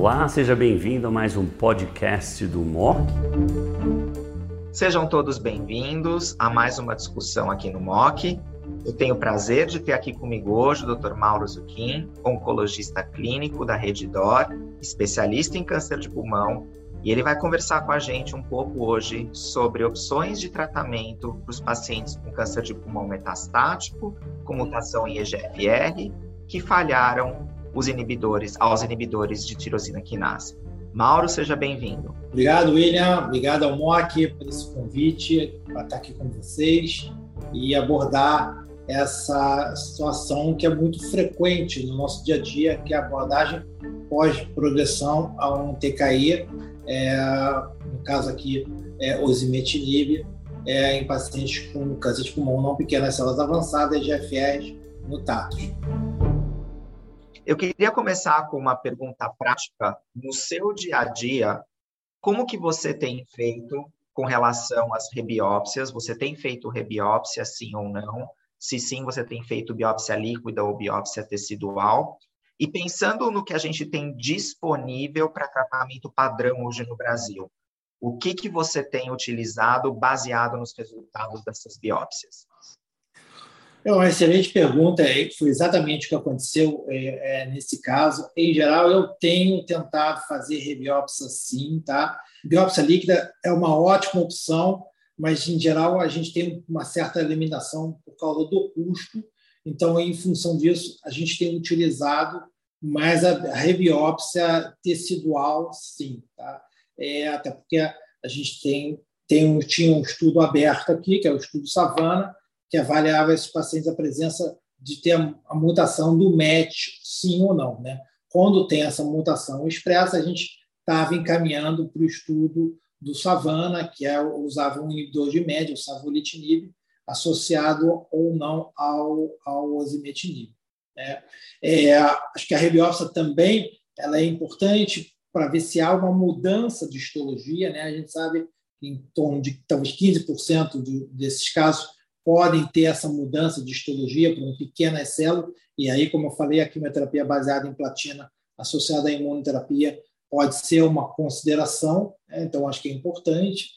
Olá, seja bem-vindo a mais um podcast do MOC. Sejam todos bem-vindos a mais uma discussão aqui no MOC. Eu tenho o prazer de ter aqui comigo hoje o Dr. Mauro Zucchini, oncologista clínico da Rede DOR, especialista em câncer de pulmão, e ele vai conversar com a gente um pouco hoje sobre opções de tratamento para os pacientes com câncer de pulmão metastático, com mutação em EGFR, que falharam os inibidores, aos inibidores de tirosina quinase. Mauro, seja bem-vindo. Obrigado, William. Obrigado ao MOC por esse convite para estar aqui com vocês e abordar essa situação que é muito frequente no nosso dia a dia, que é a abordagem pós-progressão a um TKI, é, no caso aqui, é, osimetinib, é, em pacientes com câncer de pulmão não pequenas células avançadas, GFRs mutados. Eu queria começar com uma pergunta prática. No seu dia a dia, como que você tem feito com relação às rebiópsias? Você tem feito rebiópsia, sim ou não? Se sim, você tem feito biópsia líquida ou biópsia tecidual? E pensando no que a gente tem disponível para tratamento padrão hoje no Brasil, o que, que você tem utilizado baseado nos resultados dessas biópsias? É uma excelente pergunta, foi exatamente o que aconteceu é, é, nesse caso. Em geral, eu tenho tentado fazer rebiópsia sim, tá? Biópsia líquida é uma ótima opção, mas em geral a gente tem uma certa eliminação por causa do custo. Então, em função disso, a gente tem utilizado mais a rebiópsia tecidual, sim, tá? É, até porque a gente tem, tem um, tinha um estudo aberto aqui, que é o estudo Savana, que avaliava esses pacientes a presença de ter a mutação do MET, sim ou não. Né? Quando tem essa mutação expressa, a gente estava encaminhando para o estudo do Savana, que é, usava um inibidor de média, o savolitinib, associado ou não ao, ao osimetinib. Né? É, acho que a rebiópsia também ela é importante para ver se há uma mudança de histologia. Né? A gente sabe que em torno de talvez 15% de, desses casos podem ter essa mudança de histologia para uma pequena célula, e aí, como eu falei, a quimioterapia baseada em platina associada à imunoterapia pode ser uma consideração, né? então acho que é importante.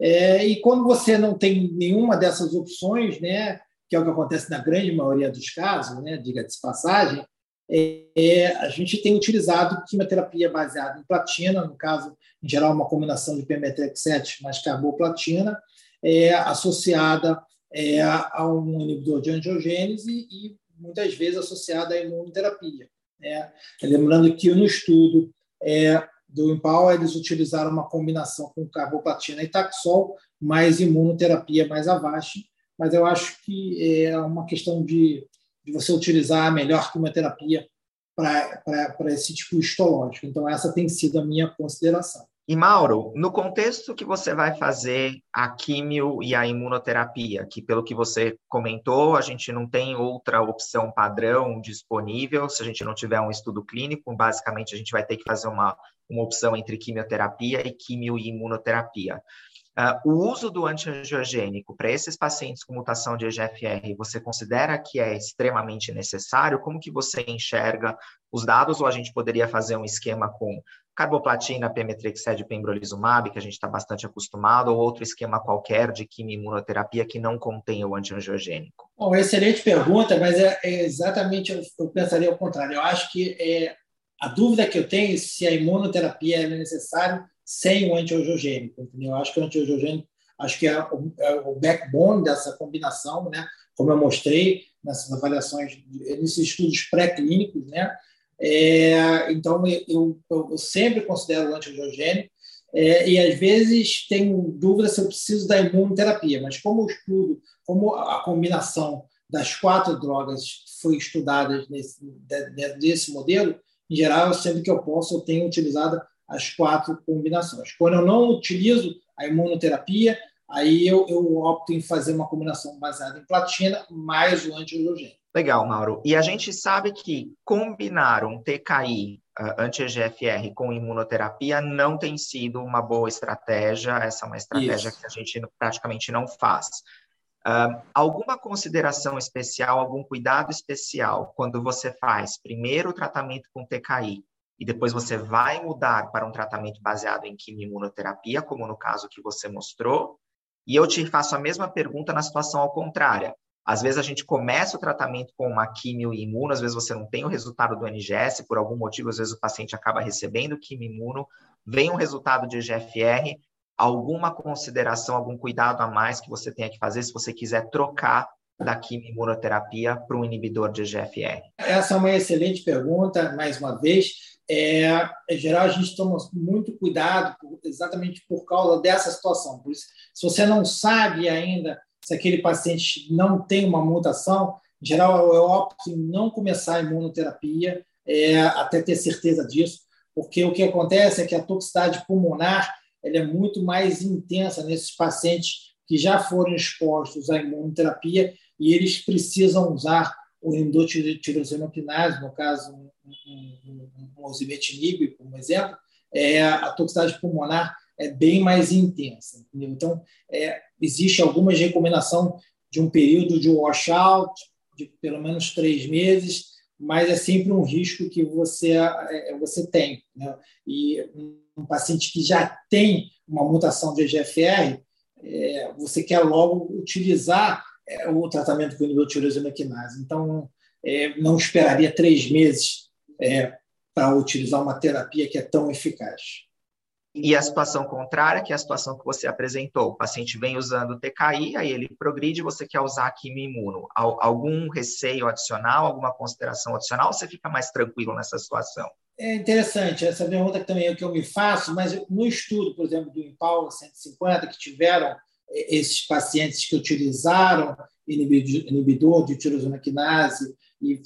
É, e quando você não tem nenhuma dessas opções, né, que é o que acontece na grande maioria dos casos, né, diga-se passagem, é, é, a gente tem utilizado quimioterapia baseada em platina, no caso, em geral, uma combinação de PMTX7 mais carboplatina, é, associada é, a um inibidor de angiogênese e muitas vezes associada à imunoterapia. Né? Lembrando que no estudo é, do Impal, eles utilizaram uma combinação com carboplatina e taxol, mais imunoterapia mais abaixo, mas eu acho que é uma questão de, de você utilizar a melhor quimioterapia para esse tipo histológico. Então, essa tem sido a minha consideração. E Mauro, no contexto que você vai fazer a químio e a imunoterapia, que pelo que você comentou, a gente não tem outra opção padrão disponível, se a gente não tiver um estudo clínico, basicamente a gente vai ter que fazer uma, uma opção entre quimioterapia e químio e imunoterapia. Uh, o uso do antiangiogênico para esses pacientes com mutação de EGFR, você considera que é extremamente necessário? Como que você enxerga os dados? Ou a gente poderia fazer um esquema com carboplatina, pemetrexed, pembrolizumab, que a gente está bastante acostumado, ou outro esquema qualquer de quimioimunoterapia que não contenha o antiangiogênico? Bom, excelente pergunta, mas é, é exatamente, eu, eu, pensaria ao contrário. Eu acho que é, a dúvida que eu tenho é se a imunoterapia é necessária sem o antiangiogênico, entendeu? Eu acho que o antiangiogênico acho que é o, é o backbone dessa combinação, né? Como eu mostrei nessas avaliações, nesses estudos pré-clínicos, né? É, então, eu, eu, sempre considero o antiangiogênico é, e, às vezes, tenho dúvida se eu preciso da imunoterapia, mas como estudo, como a combinação das quatro drogas foi estudada nesse, desse modelo, em geral, sempre que eu posso, eu tenho utilizado as quatro combinações. Quando eu não utilizo a imunoterapia, aí eu, eu opto em fazer uma combinação baseada em platina mais o antiangiogênico. Legal, Mauro. E a gente sabe que combinar um TKI uh, anti-EGFR com imunoterapia não tem sido uma boa estratégia, essa é uma estratégia Isso. que a gente praticamente não faz. Uh, alguma consideração especial, algum cuidado especial quando você faz primeiro o tratamento com TKI e depois você vai mudar para um tratamento baseado em quimioimunoterapia, como no caso que você mostrou, e eu te faço a mesma pergunta na situação ao contrário. Às vezes a gente começa o tratamento com uma quimio imuno, às vezes você não tem o resultado do NGS, por algum motivo, às vezes o paciente acaba recebendo quimio imuno, vem um resultado de GFR, alguma consideração, algum cuidado a mais que você tenha que fazer se você quiser trocar da quimioimunoterapia para um inibidor de GFR? Essa é uma excelente pergunta, mais uma vez. É, em geral, a gente toma muito cuidado exatamente por causa dessa situação. Por isso, se você não sabe ainda se aquele paciente não tem uma mutação, em geral, eu opto em não começar a imunoterapia é, até ter certeza disso, porque o que acontece é que a toxicidade pulmonar ela é muito mais intensa nesses pacientes que já foram expostos à imunoterapia e eles precisam usar o inibidor tirosinopinase, no caso, um, um, um, um como exemplo, é, a toxicidade pulmonar é bem mais intensa. Entendeu? Então, é, existe algumas recomendação de um período de washout, de pelo menos três meses, mas é sempre um risco que você, é, você tem. Né? E um paciente que já tem uma mutação de EGFR, é, você quer logo utilizar é, o tratamento com inibidor tirosina quinase. Então, é, não esperaria três meses é, para utilizar uma terapia que é tão eficaz. E a situação contrária, que é a situação que você apresentou, o paciente vem usando TKI, aí ele progride, você quer usar quimio-imuno. Algum receio adicional, alguma consideração adicional, você fica mais tranquilo nessa situação? É interessante, essa pergunta que também é que eu me faço, mas no estudo, por exemplo, do Impala 150, que tiveram é, esses pacientes que utilizaram inibidor de tirosina quinase e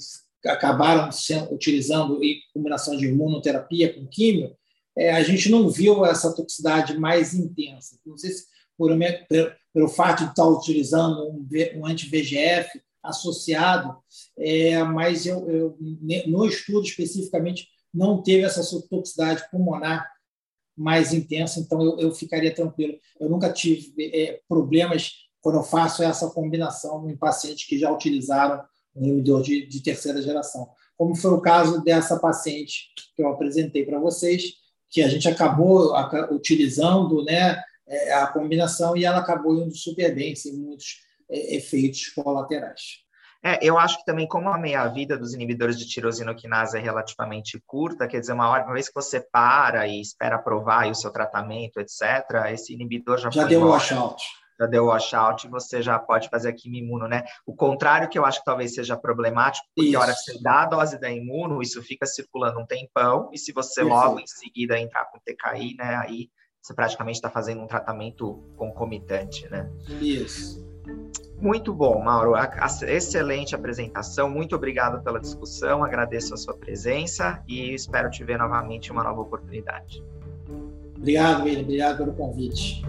acabaram sendo, utilizando em combinação de imunoterapia com químio, é, a gente não viu essa toxicidade mais intensa. Não sei se por, pelo, pelo fato de estar utilizando um, um anti-VGF associado, é, mas eu, eu, no estudo especificamente não teve essa toxicidade pulmonar mais intensa, então eu, eu ficaria tranquilo. Eu nunca tive é, problemas quando eu faço essa combinação em pacientes que já utilizaram um inibidor de, de terceira geração, como foi o caso dessa paciente que eu apresentei para vocês, que a gente acabou utilizando né, é, a combinação e ela acabou indo super bem, sem muitos é, efeitos colaterais. É, eu acho que também, como a meia-vida dos inibidores de tirosinoquinase é relativamente curta, quer dizer, uma, hora, uma vez que você para e espera aprovar o seu tratamento, etc., esse inibidor já, já deu washout. Já deu washout você já pode fazer a quimio-imuno, né? O contrário que eu acho que talvez seja problemático, porque isso. a hora que você dá a dose da imuno, isso fica circulando um tempão, e se você logo em seguida entrar com TKI, né, aí você praticamente está fazendo um tratamento concomitante, né? Isso. Muito bom, Mauro. Excelente apresentação. Muito obrigado pela discussão. Agradeço a sua presença e espero te ver novamente em uma nova oportunidade. Obrigado, William. Obrigado pelo convite.